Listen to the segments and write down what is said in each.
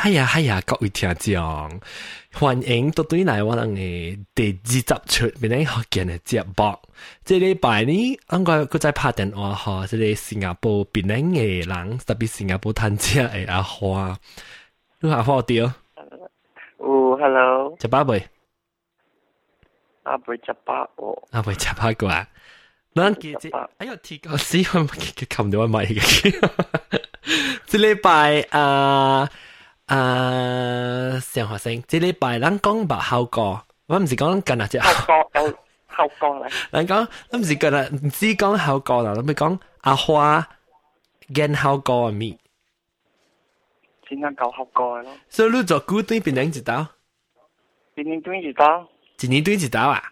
系呀系呀，各位听众，欢迎到对嚟我哋嘅第二集出边咧学见嘅节目。即礼拜呢，应该佢在拍电话嗬，即系新加坡边咧嘅人，特别新加坡探车嘅阿花，你阿花掉？哦，hello，食饱未？阿贝食饱哦，阿未食饱过啊？咱记住，哎呦，提高死我冚到我咪嘅。即礼拜啊 啊，上学生，即礼拜咱讲白效果，我唔是讲紧啊只效果有效果嚟。咱讲，咱唔是紧啊，唔知讲效果啦，咱咪讲阿花见效果啊咪。先啱够效果咯。所以你做古对边两一刀？边年对一刀？一年对一刀啊？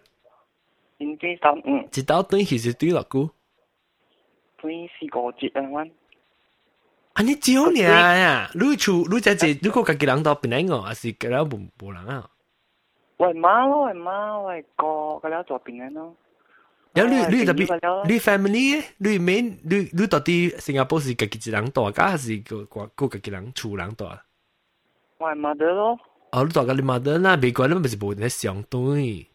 一年对一刀，嗯。一刀对其实对落古。对四个节啊，阮。 啊，你少年啊！你厝你只只，如果家己人到边个，还是个了无无人啊？我妈咯，我妈，我个个了做边个咯。有你你特别你 family 你免你你到底新加坡是家己一人大家，还是个个个家己人厝人大？我妈的咯。哦，你大家你妈的那美国你咪是无咧相对。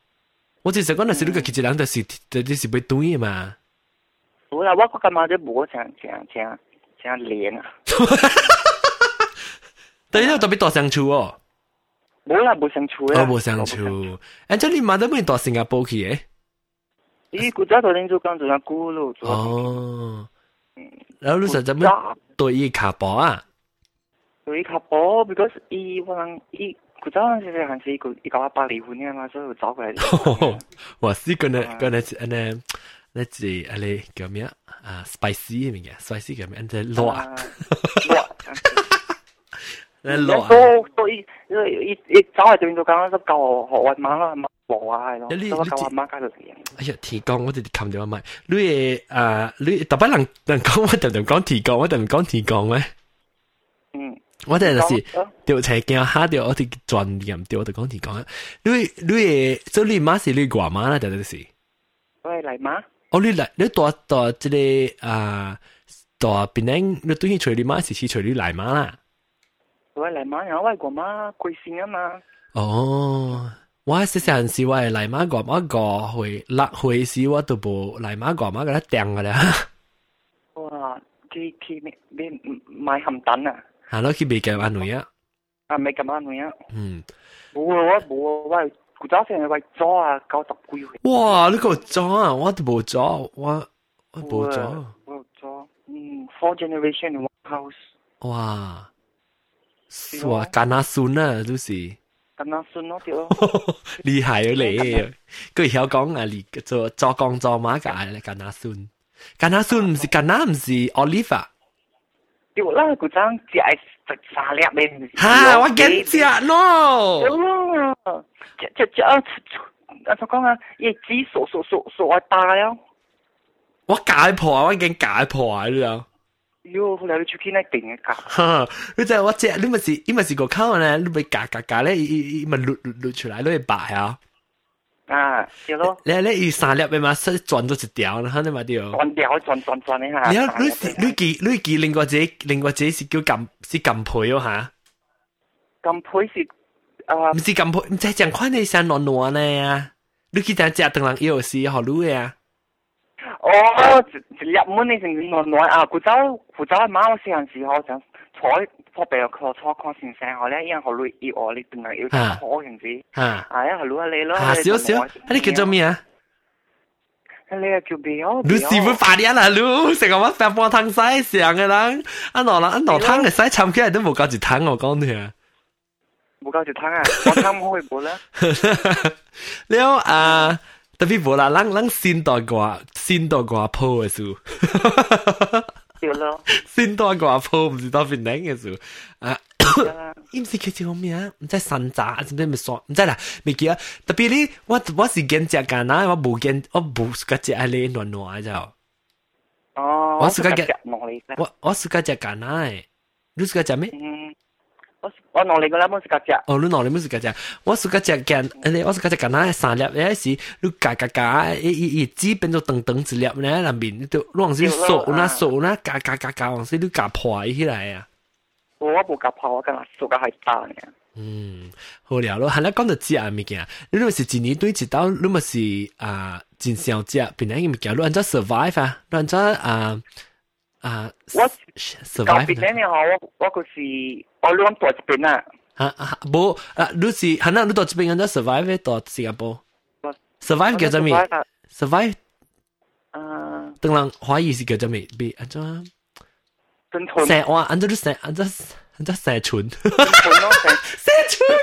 我只是讲那是你家己一人，就是就是是被对嘛。有啦，我个妈的无像像像。 像脸啊！但系特别大相处哦。冇啦，冇相处啊。哦，冇相处。诶，即系你妈都冇到新加坡去嘅。咦，古早头你做讲做下古咯。哦。然后你实在乜对伊卡波啊？对伊卡波，because 伊可能伊古早嗰阵时系是佢伊教我爸离婚嘅嘛，所以我走过嚟。我是嗰个嗰个诶呢？ 那是阿你叫咩啊？spicy 系咪嘅？spicy 叫咩？即系辣。辣。那辣。都都一一一走嚟对面就讲都教学学马啦，冇啊系咯。你都教马家度嘅。哎呀，提纲我哋冚咗咪？你诶啊，你特别人人讲我特别讲提纲，我特别讲提纲咩？嗯。我哋就是调斜镜下调我哋专业调我哋讲提纲。你你诶，所以你妈是你挂妈啦，定系是？我系嚟妈。 哦，你嚟你大大即个啊大边领，你对佢随你妈是是随你嚟妈啦。我嚟妈，然后我个妈贵姓啊嘛。哦，我细细阵时我系嚟妈个妈个会六岁时我都冇嚟妈个妈个咧掟噶啦。哇！佢佢咩咩买咸蛋啊？系咯，佢未计安女啊。啊，未咁安女啊。嗯。冇啊！我冇啊！我系。 古早成日为咗啊，九十几岁。哇！你个咗啊，我都冇咗，我我冇咗。冇咗，嗯，four generation in one house。哇！哇，干阿孙啊，都是。干阿孙咯，对咯。厉害啊你！佢晓讲啊，你做做工做马架咧，干阿孙。干阿孙唔是干阿，唔是 Oliver。对啦，古早只系 食沙粒咩？吓！我惊食咯。只只只啊，啊，怎讲啊？一支数数数数我大啊！我解破啊！我已经解破啊！你啊！哟，后来你出去那定嘅架。哈！你就我只，你咪是，你咪是个口呢？你咪夹夹夹咧，伊伊咪撸撸撸出来，你会白啊！ 啊，对咯。你你伊三粒嘅嘛，实转咗一条，然后你咪掉。转掉，转转转你下。你啊，你是你记你记另外一另外一是叫揿是揿配哦吓。揿配是。啊，唔是咁配，唔系讲款你像暖暖呢呀？你去等食等人有时好撸呀？哦，一粒满你成暖暖啊！古早古早妈我细阵时候想 坐坐白课坐看先生，后咧因好撸要我你等人要坐样子。啊，啊呀，好撸啊你咯。啊，少少，你叫做咩啊？你啊叫咩哦？你师傅快啲啦，你成个乜饭煲汤西上嘅啦，一攞啦一攞汤嘅西参起来都冇够住汤我讲你啊。冇够条汤啊！我汤冇去冇啦。了啊，特别冇啦，咱咱先代挂先代挂铺嘅数。 对咯。先代挂铺唔是当边领嘅数啊。唔是叫做咩啊？唔知山楂，唔知咪爽，唔知啦，未记啊。特别呢，我我是见只间啦，我冇见，我冇个只系你暖暖就。哦。我是个只，我我是个只间啦，你是个只咩？ 我我农历个啦，冇食夹只。哦，你农历冇食夹只，我食夹只间，你我食夹只间啦，三粒，有时你夹夹夹，一一一支变做等等一粒咧，入面都往时数那数那夹夹夹夹，往时你夹破起来啊。 我无甲泡，我敢若数甲系打呢。嗯，好了咯，系啦，讲到食啊物件，你咪是一年对一道，你咪是啊真少食，边样物件，你按照 survive 啊，你按照啊 啊我 survive 边呢？我我个是我两大一边啊。啊啊，冇啊，你是系啦，你到这边按照 survive 到新加坡，survive 叫做咩？survive 啊，当然华语是叫做咩？别按照成哇，按照你成按照。真系蠢，成蠢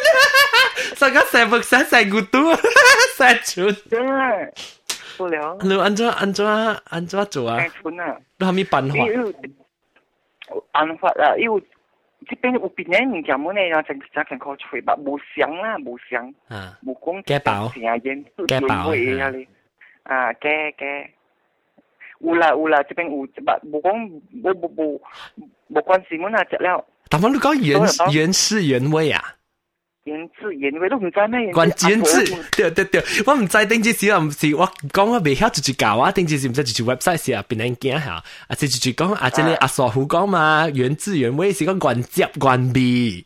啊！成个成部成成个都成蠢， 不了。你安怎安怎安怎做啊？蠢啊！你有咩办法？办法啊，因为这边有边呢物件冇呢，然后真真can call 吹吧，冇想啦，冇想，啊，冇讲嘅包，成日演嘅包啊，嘅嘅。有啦有啦，这边有，冇讲冇冇冇冇关系，冇那只了。但系你讲原原汁原味啊？ 原汁原味都唔知咩？關鍵字，對對對，我唔知頂次時唔是我讲我未曉就住教啊，頂次時唔知就去 website 時啊，變人驚嚇，啊就住講啊，即係阿傻虎講嘛，原汁原味是講原汁原味。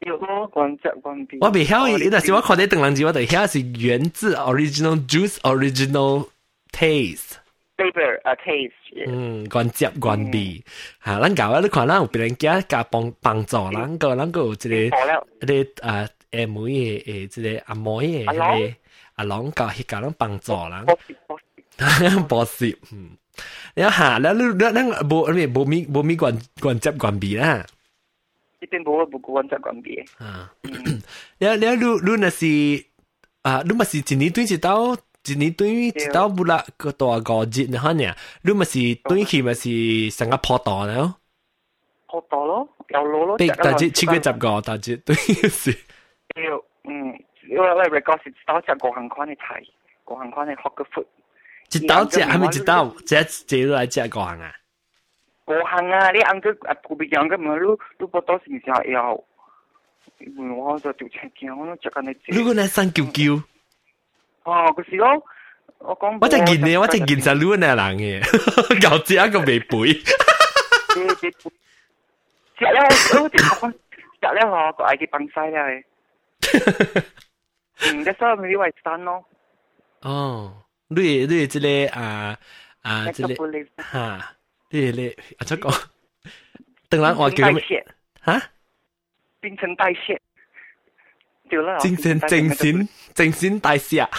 有原汁原味。我未曉，但是我看啲鄧人字，我就曉是原汁 original juice original taste。labour 啊 case。嗯，關接關閉嚇，咱搞啊，你看咱有別人家加幫幫助，咱個咱個有一個，一個啊誒妹誒誒，一個阿妹誒，迄個阿郎搞去搞咱幫助啦。博士，嗯，你嚇，咱你咱咱無咩無咪無咪關關接關閉啦。一邊無無關接關閉。啊，你你你你那是啊，你嘛是一年對一道。一年对于一到不啦个大个节你看呀，你咪是对起咪是成个破道咯，破道咯，有路咯。第大节七月十个大节对是。要嗯，因为我 record 是到只个行款嘅菜，个行款嘅学个 food。一道只系咪一道？只只来只个行啊？个行啊！你按个啊，个别样个唔系你你不多时时要，因为我就条青镜，我都只紧你。如果你三九九。 哦，嗰时咯，我讲我真见你，我真见实攣啊人嘅，又只一个未背。食了，我点讲？食了嗬，个爱嘅崩晒咧。嗯，嗰时候咪为山咯。哦，你你即个啊啊，即个吓，你你啊，出讲，等阵我叫咩？吓？新陈代谢。 精神精神精神大师啊！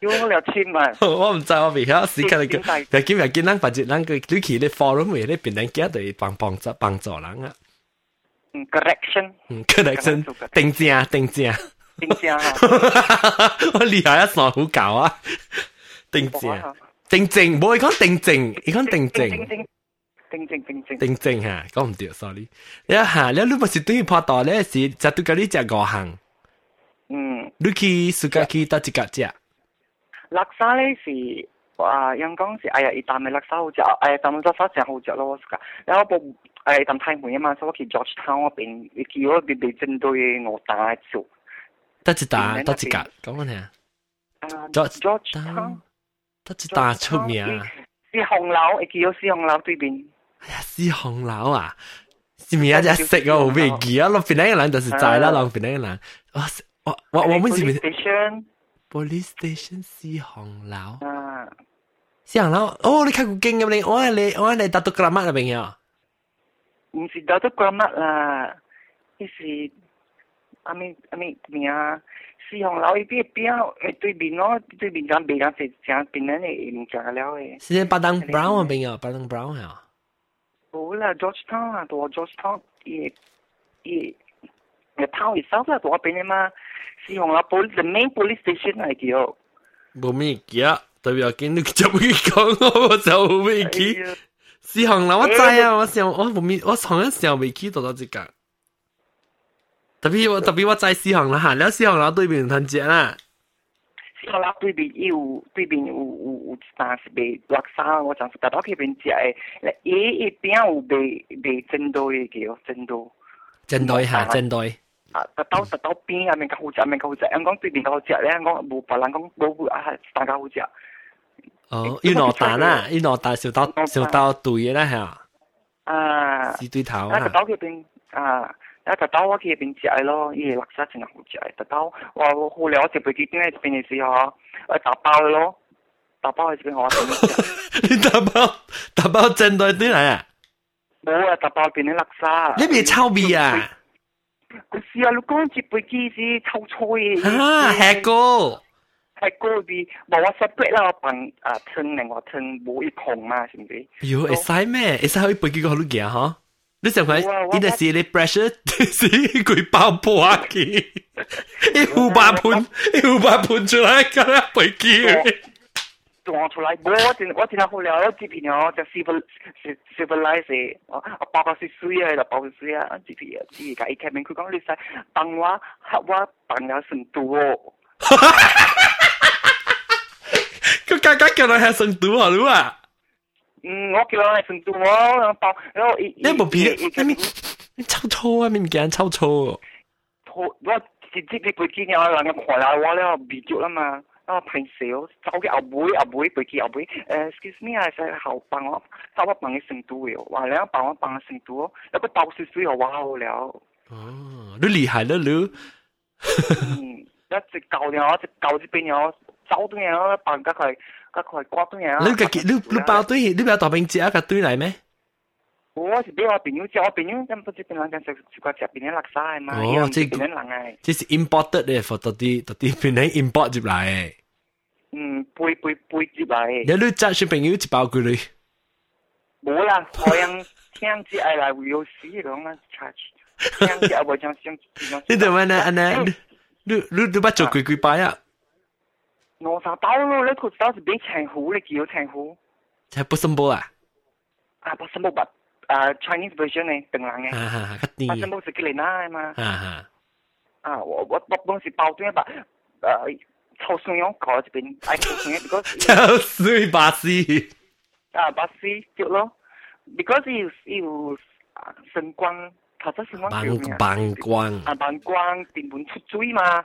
用了千万，我唔知我未晓时间嚟嘅，但今日见人或者人个你去咧 forum 嘅咧，变人家对帮帮助帮助人啊。嗯，correction，嗯，correction，定正定正定正，我厉害一傻好搞啊！定正定正，冇你讲定正，你讲定正。 定正定正定正吓，讲唔掂，sorry。一下，你你咪是对于拍档咧，是就对嗰啲只个行。嗯。你去暑假去得一个只？laksa 咧是啊，阳光是哎呀，一啖嘅 laksa 好食，哎呀，啖 laksa 真好食咯，我讲。然后部哎啖太闷啊嘛，所以我去 Georgetown 嗰边，佢嗰边被针对我打做。得一打，得一个，讲讲听。啊，Georgetown，得一打出名。是红楼，会见到是红楼对面。 哎呀，是红楼啊！是咪一只食我未记啊？落边嗰个人就是在啦，落边嗰个人。我我我我们是咪？Police station 是红楼。啊，是红楼。哦，你睇过经咁你，我系你我系你达到格乜啊？朋友？唔是达到格乜啦，呢是阿咪阿咪咩啊？四红楼呢边边诶对面咯，对面间边间食正边咧你唔食了诶。是巴登 Brown 啊，朋友，巴登 Brown 系啊。 冇啦，Georgetown 啊，到 Georgetown 亦亦个 town itself 啦，到边啊嘛。四红楼 police the main police station 嚟叫。冇咩记啊，代表见你就会讲我就未记。四红楼我知啊，我上我冇面我上一时未记到到这个。特别我特别我在四行啦吓，了四行楼对面摊只啦。 四行楼对面有对面有有有单是卖垃圾，我讲是达到嗰边食诶，伊一边有卖卖真多嘅叫真多。真多吓，真多。啊，达到达到边啊，面较好食，面较好食。香港对面较好食咧，香港冇别人讲冇啊，大家好食。哦，要落蛋啦，要落蛋少到少到对啦吓。 啊，四对头啊，特刀嗰边啊。 啊，特刀我去边食咯，伊垃圾真系好食。特刀我我好了，我食飞机点解边嘅时候，我打包咯，打包喺边我你打包打包真对啲嚟啊？冇啊，打包边啲垃圾。你边臭味啊？嗰时啊，你讲接飞机是臭菜嘅。啊，系个。系嗰啲冇我 separate 啦，我bằng à thân này我thân冇一穷嘛，系唔系？哟，会使咩？会使可以飞机个好多嘢嗬？ 你成日呢啲是你 pressure 是佢爆破嘅，一呼把盘，一呼把盘出来，咁样飞机。撞出来，我真我真系好了，我这边哦就 civil civilize，我我包个是水啊，就包个水啊，这边啊，这个一开面佢讲你使帮我黑我帮我成都哦。佢家家叫你系成都啊，你啊？ 嗯，我叫佢系成都我包，然后你冇变，你你臭臭啊，你唔见臭臭。我直接你背机啊，人家看下我咧，鼻足啦嘛。啊，平时我走嘅阿妹阿妹背机阿妹，诶，excuse me 啊，系后帮我，帮我帮你成都嘅，话你帮我帮成都，一个倒水水又哇好了。哦，你厉害了你。嗯，一直教嘅，我一直教呢边有。走对嘢咯，扮家佢， 家佢刮对嘢。你嘅你你包对，你包大饼食一个对嚟咩？我是俾我朋友食，我朋友咁不知边两间食食过食边啲垃圾嘛？哦，即系边人嘅？即系 imported 嘅，或到啲到啲边啲 import 入嚟嘅。嗯，背背背入嚟。你你揸小朋友一包佢哋？冇啦，我用听住爱来会有事咁啊，charge。听住我将先。你点样呢？安呢？你你你把做鬼鬼摆啊？ 我啥刀咯？你佢刀是俾长虎，你叫长虎。系不森波啊？啊，不森波不，啊 Chinese version 呢，邓冷嘅。啊哈，个啲。不森波是吉莲娜嘛。啊哈。啊，我我我当时包对吧？诶，臭水用搞这边，爱臭水，because 臭水巴西。啊，巴西就咯，because 有有啊灯光，头先灯光叫咩啊？灯光。啊，灯光电门出水嘛。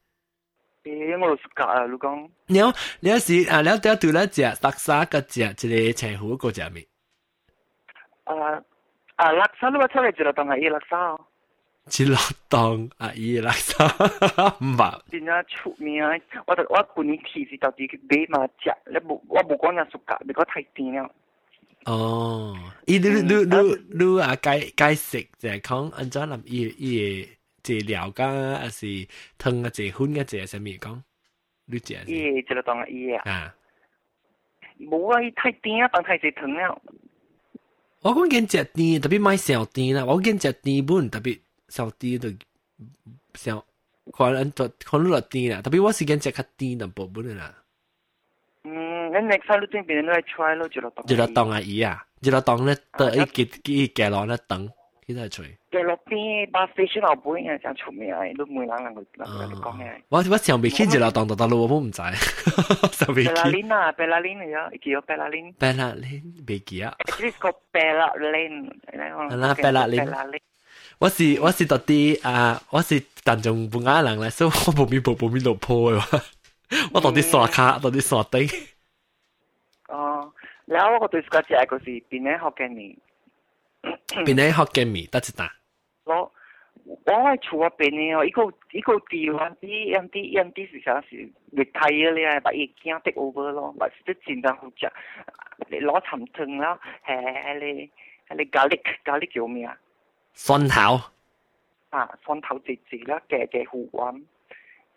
诶，我就夹啊，你讲。你有你有时啊，你有掉对咧只垃圾个只，一个青湖个只咪？啊啊，垃圾你话出嚟一落当系伊垃圾哦。一落当啊，伊垃圾唔系。真系出名，我就我半年提示到底去买嘛食，你冇我冇讲人暑假，你讲太甜了。哦，伊你你你你啊解解释就系讲按照谂伊伊。 治疗噶，还是汤啊，治薰啊，治什么讲？你治？伊就当伊啊。啊。冇啊，伊太甜啊，当太济汤了。我讲紧食甜，特别买小甜啦。我讲食甜本特别小甜就小，可能就可能落甜啦。特别我是讲食较甜淡薄本啦。嗯，你 next time 你转边你来 try 咯，就落当。就落当啊，伊啊，就落当咧，得一几几几落咧等。 几多吹？嘅落边巴士先老本嘅真出名嘅，都每人人佢人讲嘅。我我上未见住啦，当当当路我唔知。上未见。贝拉琳啊，贝拉琳嚟咗，叫贝拉琳。贝拉琳未记啊。Actually called 贝拉琳。系啦，贝拉琳。我是我是特啲啊，我是当中半亚人咧，所以我冇面冇冇面落坡嘅。我当啲刷卡，当啲刷丁。哦，然后我对个只个是边咧学嘅年。 边咧学嘅米得一打？我我系厝啊边嘅哦，一个一个地方啲样啲样啲是啥是热睇嘅咧，把嘢惊的 over 咯，或是真正好食。你攞寻汤啦，系系你系你咖喱咖喱叫咩啊？蒜头啊，蒜头姐姐啦，嘅嘅胡丸，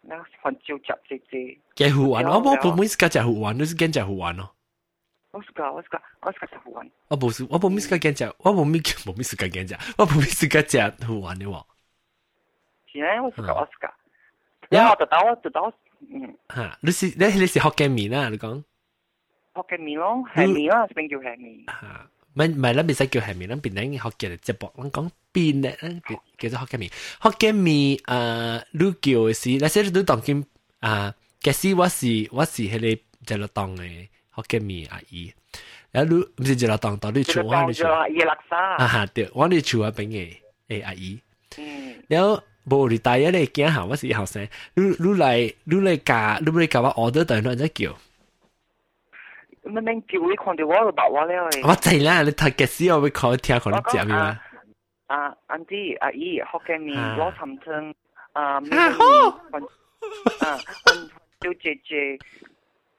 啦番椒汁姐姐。嘅胡丸，我冇冇冇食过只胡丸，你是跟只胡丸咯？ 我是个我是个我是个食胡丸。我冇试，我冇 miss 过惊只，我冇 miss 冇 miss 过惊只，我冇 miss 过只好玩嘅喎。是啊，我是个我是个。然后就到我就到嗯。吓！你是你你是学嘅面啊？你讲。学嘅面咯，系面咯，边叫系面？吓！ 唔唔系，咱别使叫系面，咱边顶学嘅直播，咱讲边咧，咱叫做学嘅面，学嘅面诶，你叫嘅是，那些你当见啊，嘅是我是我是迄个就落当嘅 学嘅面阿姨，然后你唔是就落当，到你厝我你厝啊哈对，我你厝啊边嘅诶阿姨，然后无你大一咧惊下，我是后生，你你来你来教，你来教我 order 等阵再叫。乜名叫你看到我就白话了诶。我知啦，你睇嘅时我会考听可能接嘅嘛。啊，安啲阿姨学嘅面攞寻听啊，咩啊好，啊，混小姐姐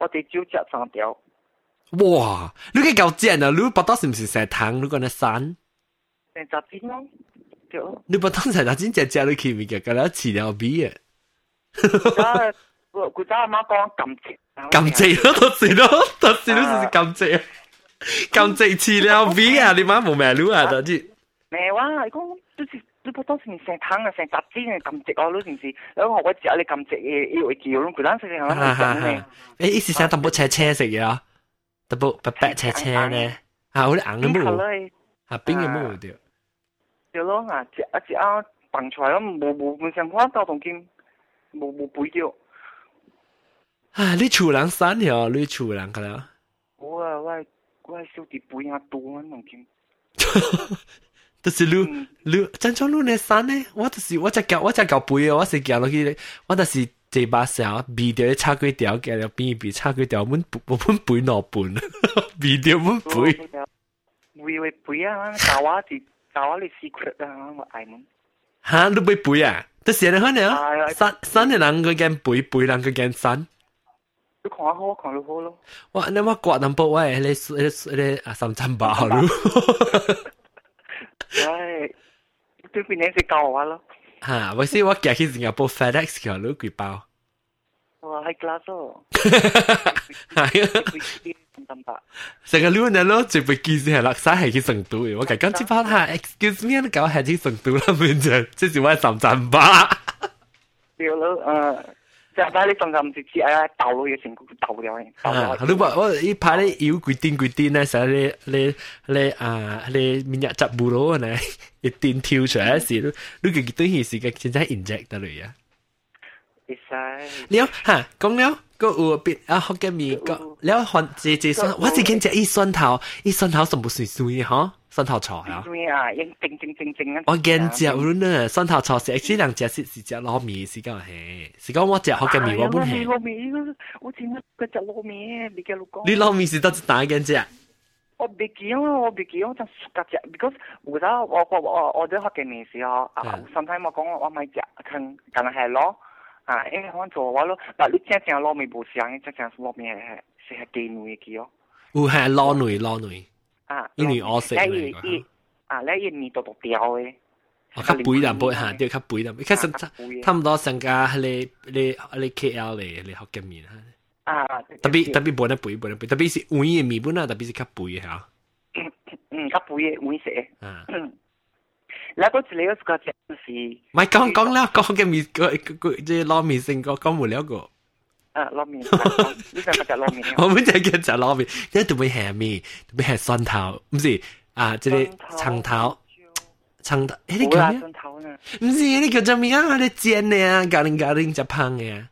我哋只食三条。哇！你嘅够正啊！你不当是唔是食糖？你讲你散？成杂煎咯，对咯。你不当食杂煎，只只你去咪嘅，嗰啲饲料味嘅。古早阿妈讲甘蔗，甘蔗咯，都是咯，都是都是甘蔗，甘蔗饲料味啊！你妈冇咩路啊？都系。咩话？你讲都是。 你不当时成汤啊，成杂煎嘅咁直哦，你平时你学我食你咁直嘅，以为叫咯，佢当时系好整嘅。诶，意思想淡薄车车食嘢啊，淡薄白白车车咧，啊，好啲硬嘅冇，啊，冰嘅冇掉。对咯，啊，一啊一啊蹦出来咯，冇冇冇上花到同见，冇冇背掉。啊，你厝人散条，你厝人㗎啦。我啊，我我小弟背啊多啊，同见。 就是你你真种你呢山呢？我就是我只脚我只脚背啊！我是脚落去，我就是这把手鼻条插几条，脚了边边插几条，阮我阮背攞半，鼻条阮背。会会背啊！教我啲教我啲 secret 啊！我爱问。吓！你背背啊？但是你可能山山嘅人佢惊背，背人佢惊山。你看好，看到好咯。哇！你我刮淡薄喂，你你你啊三千八咯。 唉，对边你食教我咯。吓，我先我寄去新加坡 FedEx 条攞几包。哇，系 glass 哦。系啊。成个两日咯，最被记住系落晒系去成都嘅。我讲讲接翻下，excuse me，你搞系去成都啦，面就即是我三千八。对咯，诶。 就把你仲咁直接啊，倒落去成个倒掉嘅。啊，你话我一排咧腰攰癫攰癫咧，成日你你你啊你明日执步咯呢，一癫跳出来时，你你佢对件事嘅真系 inject 得嚟啊。会使。了吓，讲了。个有别啊，学嘅面个，了换这这酸，我只见只一蒜头，一蒜头全部碎碎嘅嗬， 蒜头菜啊。碎啊，应正正正正啊。我见只有呢，蒜头菜是actually 两只是是只糯米，是讲系，是讲我只学嘅面我本系。糯米，我见嗰只糯米，你嘅老公。你糯米是得哪间只？我别记啊，我别记，我就隔只，because 我我我我我都学嘅面时候，啊，sometimes 我讲我买只，肯，梗系咯。啊，因为可能做话咯，嗱你正正糯米冇上，正正糯米系系系鸡卵嘅哦。有系糯卵糯卵。 啊，因为我食嚟个。啊，你一面度度掉嘅。我较肥淡薄吓，对较肥淡，其实差唔多成家你你你 KL 嚟你学嘅面啊。特别特别本得肥本得肥，特别是碗嘅面本啊，特别是较肥吓。嗯嗯，较肥嘅碗食。啊。แล้วก็จะเลี้ยวสกัดสิไม่讲讲แล้ว讲嘅มี个个即系捞面成个讲唔了个。 啊，捞面，呢个就捞面。我们就叫就捞面，因为特别系面，特别系蒜头，唔是啊，即系长头，长头，诶你叫咩？唔是你叫做咩啊？你煎嘅啊，咖喱咖喱就胖嘅啊。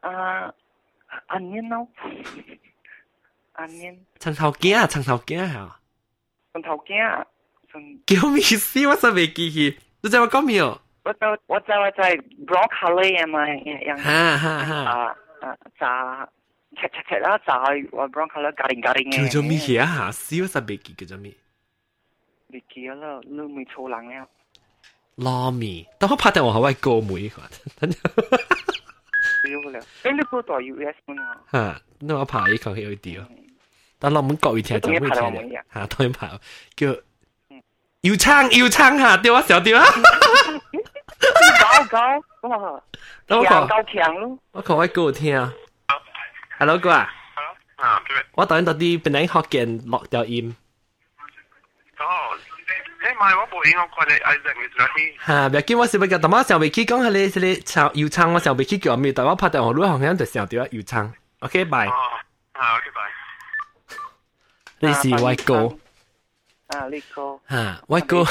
啊，onion 咯，onion。长头镜啊，长头镜系啊。长头镜。 叫咩事？我真未记起。你知我讲咩哦？ 我就我就我就系 broccoli 啊嘛，样哈哈哈。啊啊炸切切切啦，炸我 broccoli 加定加定嘅。叫做咩嘢啊？下死我真未记叫做咩？未记啦，你未错人了。拉面，但我拍电话好鬼高妹个。要了，诶你报道 US 咩啊？吓，那我拍一口去掉。但我们国语听就会听嘅，吓，当然拍叫要撑要撑下，掉啊小掉啊！ 搞搞，哇！等我讲够强咯，我讲我歌听啊。Hello 哥啊，啊，我等到啲本嚟学见落掉音。哦，诶，唔系我部音我过嚟 Isaac 你做啲。吓，唔要紧，我是不过，但我上未去讲系你系你唱要撑，我上未去叫咩？但我拍电话录好像就上掉要撑。OK，拜。哦，啊，OK，拜。你是外国。 啊，呢个吓，外国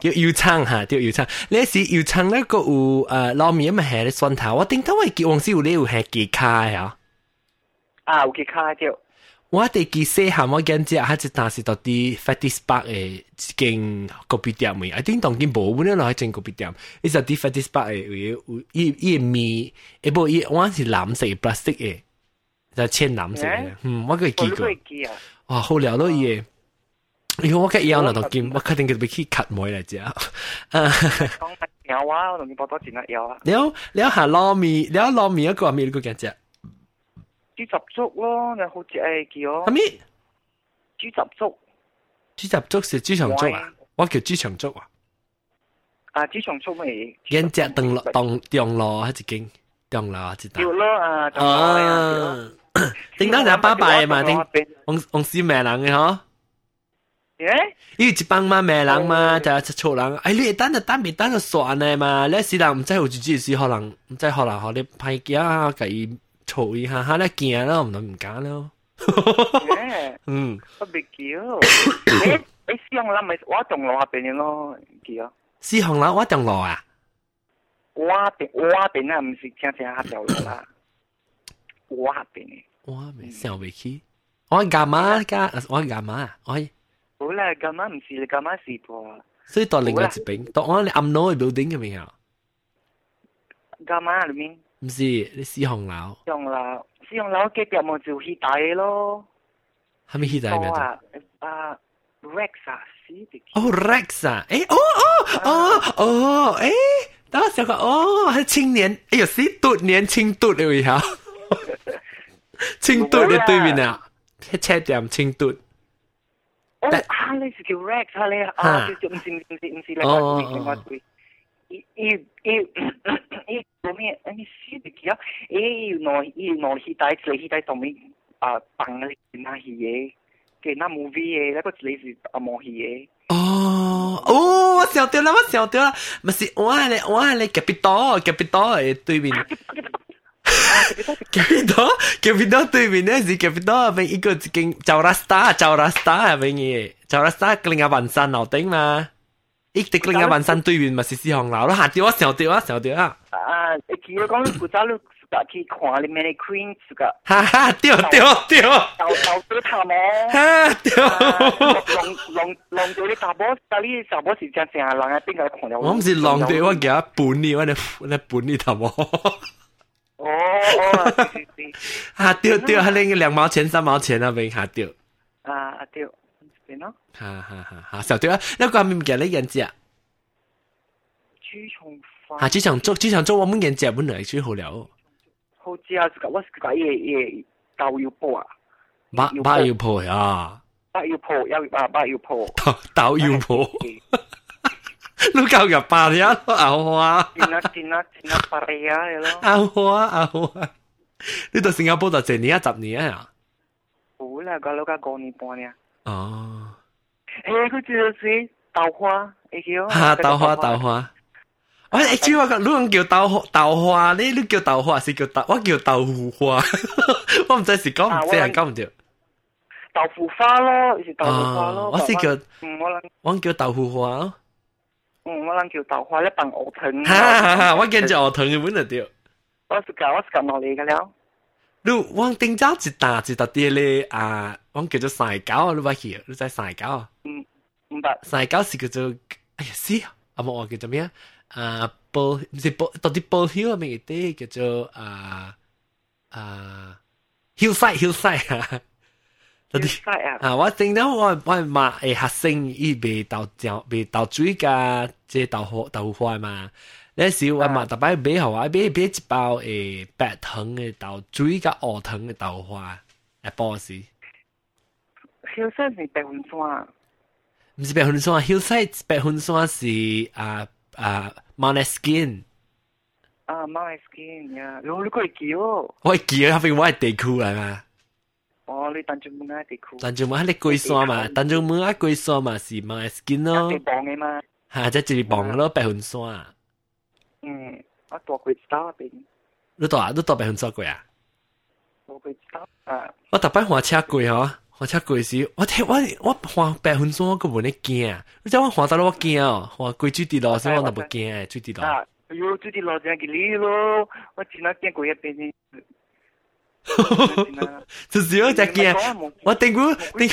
叫要撑吓，叫要撑。你是要撑那个有诶捞面咪系你蒜头，我顶头会叫黄师傅你有系几卡呀？啊，有几卡掉。我哋记细汉我见只，佢只当时到啲 Fatty Spark 嘅一间咖啡店咪，I think 当间冇本来落去间咖啡店，呢就啲 Fatty Spark 嘅有一一米，一部一我是蓝色 plastic 嘅，就浅蓝色嘅，嗯，我佢记过。哇，好聊咯嘢！ 如果我嘅腰啦，当见我确定佢俾佢 cut 妹嚟啫。讲有啊，我同你报多钱啦，有啊。你好，你好下糯米，你好糯米一个咩？你个叫只？猪杂粥咯，你好似诶叫。系咩？猪杂粥。猪杂粥是猪肠粥啊？我叫猪肠粥啊。啊，猪肠粥咪？见只当当中路系一间中路啊，知道。叫咯啊，中路啊。叮当就拜拜嘛，叮，往往是咩人嘅嗬？ 诶，因为一帮嘛咩人嘛，就系错人。哎，你等就等，未等就算嘅嘛。你是人唔知有自己事，可能唔知可能学你派家计嘈一下，吓你惊咯，唔能唔拣咯。嗯，我未叫。诶诶，四红楼咪我中路下边嘅咯，叫。四红楼我中路啊？我边我边啊，唔是听听下条路啦。我下边嘅。我未想未起。我干嘛噶？我干嘛？我。 好啦，干嘛唔是你干嘛是噃？所以到另外一边，到我哋暗楼嘅 building 入面啊。干嘛里面？唔是，你四红楼。四红楼，四红楼嘅边冇就起大咯。系咪起大咩？啊啊，Rex 啊，是的。哦，Rex 啊，诶，哦哦哦哦，诶，等我想下，哦，系青年，哎呦，是嘟年青嘟嚟位吓。青嘟嘅对面啊，车车店青嘟。 哦，啊，你是叫 Rex 啊你啊，就唔是唔是唔是另外另外对，伊伊伊伊做咩？你死得叫，伊要攞伊攞起带嚟起带上面啊，放嗰啲那戏嘢，嘅那 movie 嘅，那个你是啊冇戏嘅。哦，哦，我想到啦，我想到啦，咪是我系你，我系你 capital，capital 嘅对面。 capita capita tu bine zi capita bên iko king chào rasta chào rasta bên gì chào rasta kling a bản san nào tính mà ít thì kling a bản san tu bên mà xí xí hồng lão đó hạt tiêu á xèo tiêu á xèo tiêu á à chỉ có con cụ ta lúc cả khi khoan lên mẹ queen cả ha ha tiêu tiêu tiêu đầu đầu tư thà mẹ ha tiêu lòng lòng lòng tiêu đi thà boss ta đi thà boss thì chắc sẽ là ngay bên cái khoan đâu không phải lòng tiêu á kìa bún đi á nè nè bún đi thà boss 哋本你头毛。哦哦，下掉掉，系拎两毛钱、三毛钱啊，边下掉。啊掉，边咯？哈哈哈！哈，小掉啊！那个咪唔记得你人只。猪肠饭。啊，猪肠粥，猪肠粥我们人只本来最好了。好似啊，我是讲嘢嘢豆要煲啊。八八要煲啊。八要煲，有啊八要煲。豆豆要煲。 lu kau gak paria lo awa tina tina tina paria lo awa awa 呢度新加坡就成年一十年啊好啦个老家过年半年哦诶佢就是豆花会叫吓豆花豆花我诶主要个你讲叫豆豆花你你叫豆花是叫豆我叫豆腐花我唔知是讲唔知系讲唔对豆腐花咯是豆腐花咯我是叫嗯我谂我叫豆腐花咯 嗯，我谂叫豆花咧扮鹅腿。哈哈哈！我见只鹅腿嘅本嚟掉。我是教我是教落嚟嘅了。你我顶朝一打一打啲咧啊，我叫做晒狗，你捌去？你知晒狗啊？嗯， 唔得。三九是叫做哎呀死啊！啊冇我叫做咩啊？啊波唔是波到底波 hill 咪啲叫做啊啊 hillside hillside 啊。 到底啊！啊，我听到我我嘛诶学生伊未到椒未到水噶，即豆腐豆腐花嘛。那时我嘛特别买好啊，买买一包诶白糖嘅豆水甲乌糖嘅豆花，一包是。Hillside 是白云山。唔是白云山，Hillside 白云山是啊啊 Moneskin。啊 Moneskin 呀，你你可以记哦。我记啊，边我系地区嚟嘛。 哦，你单中门啊地区。单中门系你龟山嘛，单中门啊龟山嘛是 Moneskin 咯。地磅嘅嘛。吓，即系一磅咯，白云山。嗯，我大过知道边。你大你大白云山过啊？我过知道啊。我特别换车过嗬。我车过时，我听我我换白云山，我个冇你惊，你知我换到我惊哦，换贵水地路先我都冇惊诶，水地路。啊，哎呦，水地路真系你咯，我前两见过一边 thật dữ chả kia. tôi tin cứ tin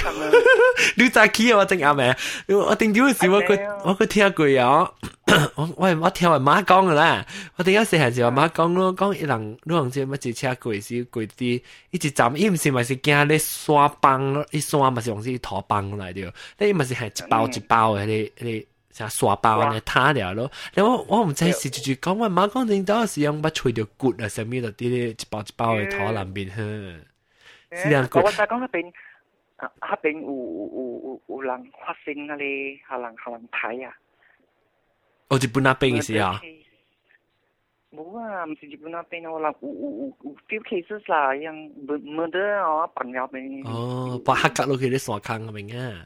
đứa chả kia tôi tin à mẹ. Tôi tin cứ sự tôi tôi tôi theo cười đó tôi tôi theo là má con rồi là tôi tin có sự là là má con luôn. Con một lần lúc hàng chuyện mà chỉ xe cười sự cười đi một chỉ chạm im sự mà sự kia để xóa băng một xóa mà sự dùng sự thò băng lại được. Đấy mà sự là một bao một bao cái cái 系一包一包嘅你你。成刷包咧塌了咯，然后我唔知是住住讲话马讲定到时用把吹条骨啊，上面就啲啲一包一包嘅土南边呵，是两骨。我就讲嗰边，啊嗰边有有有有人发生嗰啲可能可能睇啊。哦，日本那边嘅时候。冇啊，唔是日本那边啊，我谂有有有 few cases 啦，样冇冇得我朋友边。哦，把黑格落去啲山坑嗰边啊。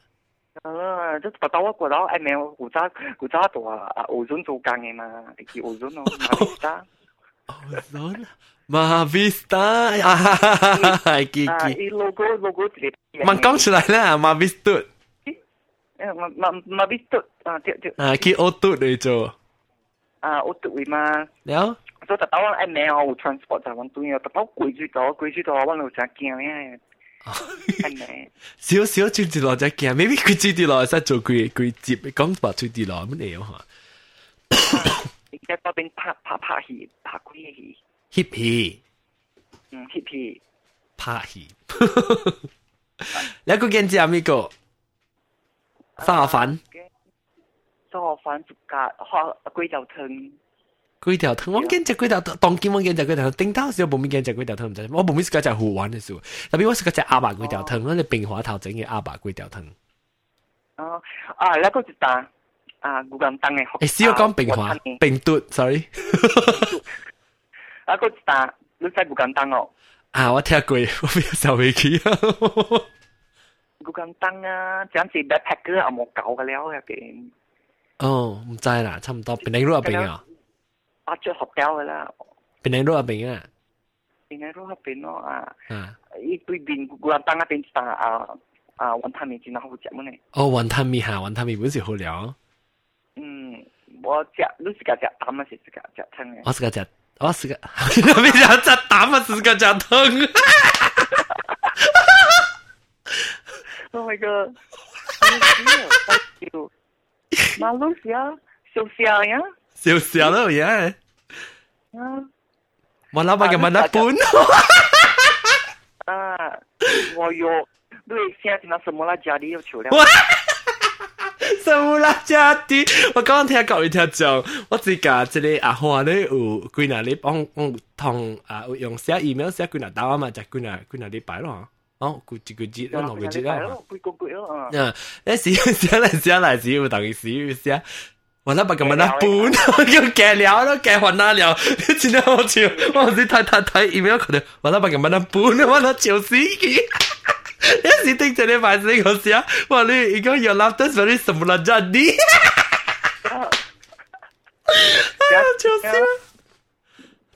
ờ rất bắt đầu đó em em của ta của ta tổ à ozone tổ càng em mà cái ozone nó mà vista ozone mà vista à logo logo mình có trở lại là mà vista mà mà mà vista à tiệt tiệt à kì ô đấy chứ à ô mà nhớ tôi bắt đầu mèo transport ra vẫn tôi bắt đầu quỷ gì đó quỷ gì đó bắt đầu chả kia nha 咗，我老真惊嘅。少少转跌落只镜，maybe 佢转跌落，实做佢佢接讲白转跌落乜嚟啊？而家嗰边拍拍拍戏，拍鬼戏，hip 戏，嗯，hip 戏，拍戏。你个见知阿咩个？三合饭，三合饭就加学龟条汤。 龟条汤，我见只龟条汤，当见我见只龟条汤，顶到时候冇面见只龟条汤唔知，我冇面是嗰只好玩嘅事，特别我是嗰只阿爸龟条汤，我哋冰华头整嘅阿爸龟条汤。哦，啊，那个一单啊，古咁灯嘅。诶，试我讲冰华，冰嘟，sorry。啊，个一单，你识古咁灯哦？啊，我听过，我未受未起啊。古咁灯啊，这样子 backpacker 有冇搞嘅了入边？哦，唔知啦，差唔多，边度入边啊？ 八只学雕嘅啦。边度入边啊？边度入边咯啊！啊，依对边古兰当那边打啊啊云吞面真系好食乜呢？哦，云吞面吓，云吞面本是好料。嗯，我食你是个食胆啊，是是个食汤嘅。我是个食，我是个，你讲食胆啊，是个食汤。Oh my god！马路小小小呀。笑笑咯嘢。 嗯。我老板嘅问一半。啊，我有，你现在听到什么啦？家里有球了。什么啦？家底？我刚刚听教育听讲，我自家这里阿花咧有几哪里帮帮同啊用写 email 写几哪打啊嘛，就几哪几哪礼拜咯。哦，几几个节，两个节啦。几个个咯啊。嗯，你写写嚟写嚟写，有等于写写。 我那把咁样那半，叫假料咯，假混那料，你真系好笑。我先睇睇睇 email 佢哋，我那把咁样那半，我那笑死佢。一时听住你发声嗰时啊，哇你而家又谂得上啲什么啦，Johnny？笑死！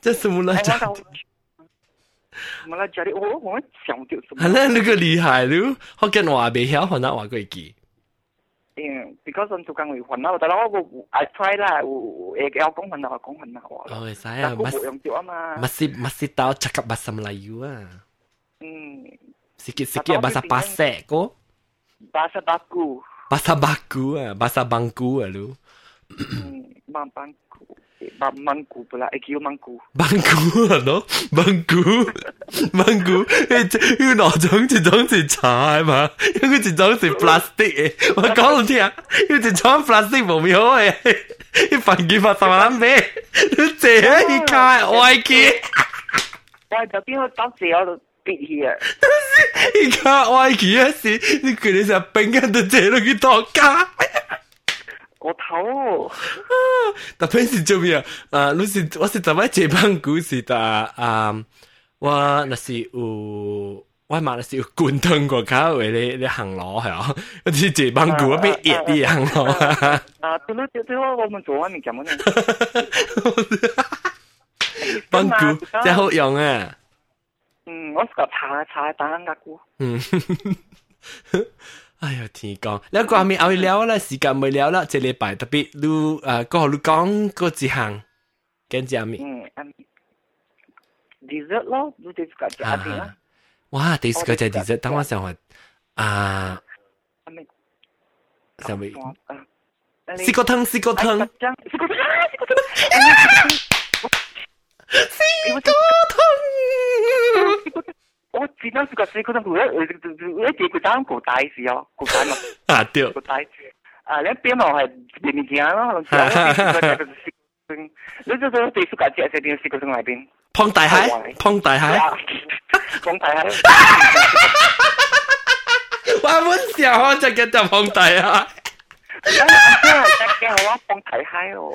这什么啦，Johnny？什么啦，Johnny？我我想到什么？系啦，你个厉害咯，学紧话未晓，学那话佢记。 Eh, because I'm tukang wei huan nao, tapi aku I try lah, aku aku kong huan nao, aku kong huan nao. Oh, saya masih masih masih tahu cakap bahasa Melayu ah. Hmm. Sikit sikit bahasa pasek ko. Bahasa baku. Bahasa baku ah, bahasa bangku ah lu. hmm, bang bangku. 啊，路。嗯，邦邦古。Bangku pula, eh kêu mangku. Bangku à nó, bangku, bangku, 呢个种一种是茶嘛，因为一种是 plastic 嘅，我讲到听，因为一种 plastic 冇咪好嘅，你饭几发十万咩？你借啊一卡外机，我就边个当时我就跌 here，一卡外机啊是，你佢哋就冰喺度借落去多加。 我头，特别是做咩啊？啊，你是我是怎么这班故事的啊？我那是有，我嘛那是有滚烫过卡为你你行路系啊，我是这班故我被热啲行路啊。啊，对对对对，我我们做完你讲乜呢？班故真好用啊！嗯，我是个查查打紧股。嗯。 哎呀，天讲，你个下面后聊啦，时间未聊啦，这礼拜特别你诶，个好你讲个一项，跟住阿咪。嗯，dessert 咯，你哋个食阿边啊？哇，第四个就 dessert，等我想下啊。什么？四个汤，四个汤。四个汤，四个汤，四个汤。 我只能是个四个钟头，我我几个钟古代是哦，古代嘛。啊对。古代。啊，你边度系边边件咯？你就说第四个节系点四个钟喺边？碰大海，碰大海，碰大海。我冇想我就叫做碰大海。真系我碰大海哦。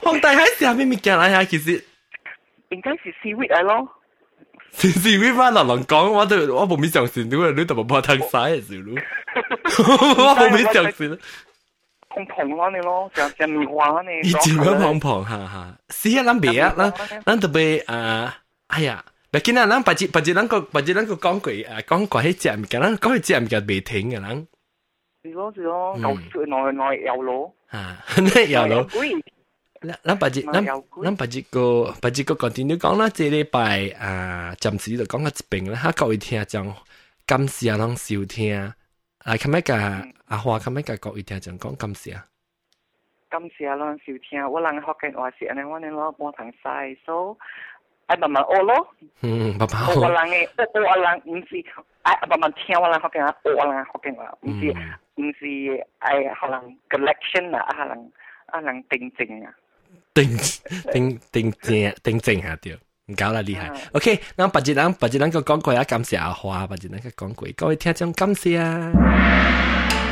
碰大海是下面物件嚟啊？其实。 应该是 seaweed 嚟咯。是 seaweed 翻落嚟讲，我都我冇咩上线到啊！你同埋怕睇晒嘅时咯，我冇咩上线。碰碰咯你咯，就就棉花你。以前咁碰碰下下，是啊，咱别啊，咱咱特别啊，哎呀，别见啊，咱白日白日咱个白日咱个讲过啊，讲过迄只物件，咱讲迄只物件未停嘅咱。是咯是咯，旧时内内有咯。啊，你有咯。 咱白日咱咱白日个白日个 continue 讲啦，这礼拜啊，暂时就讲到一边啦，哈各位听众，感谢咱收听，啊，咁样个阿华，咁样个各位听众讲感谢。感谢咱收听，我人学紧话是安尼，我哋攞半堂晒，所以慢慢学咯。嗯，慢慢学。我人嘅，我我人唔是，哎，慢慢听我人学紧啊，我人学紧话，唔是唔是，哎，可能 collection 啊，可能可能定正啊。 定定定正定正下掉，唔搞啦厉害。OK，那白日人白日人个讲过啊，感谢阿花，白日人个讲过，各位听众感谢啊。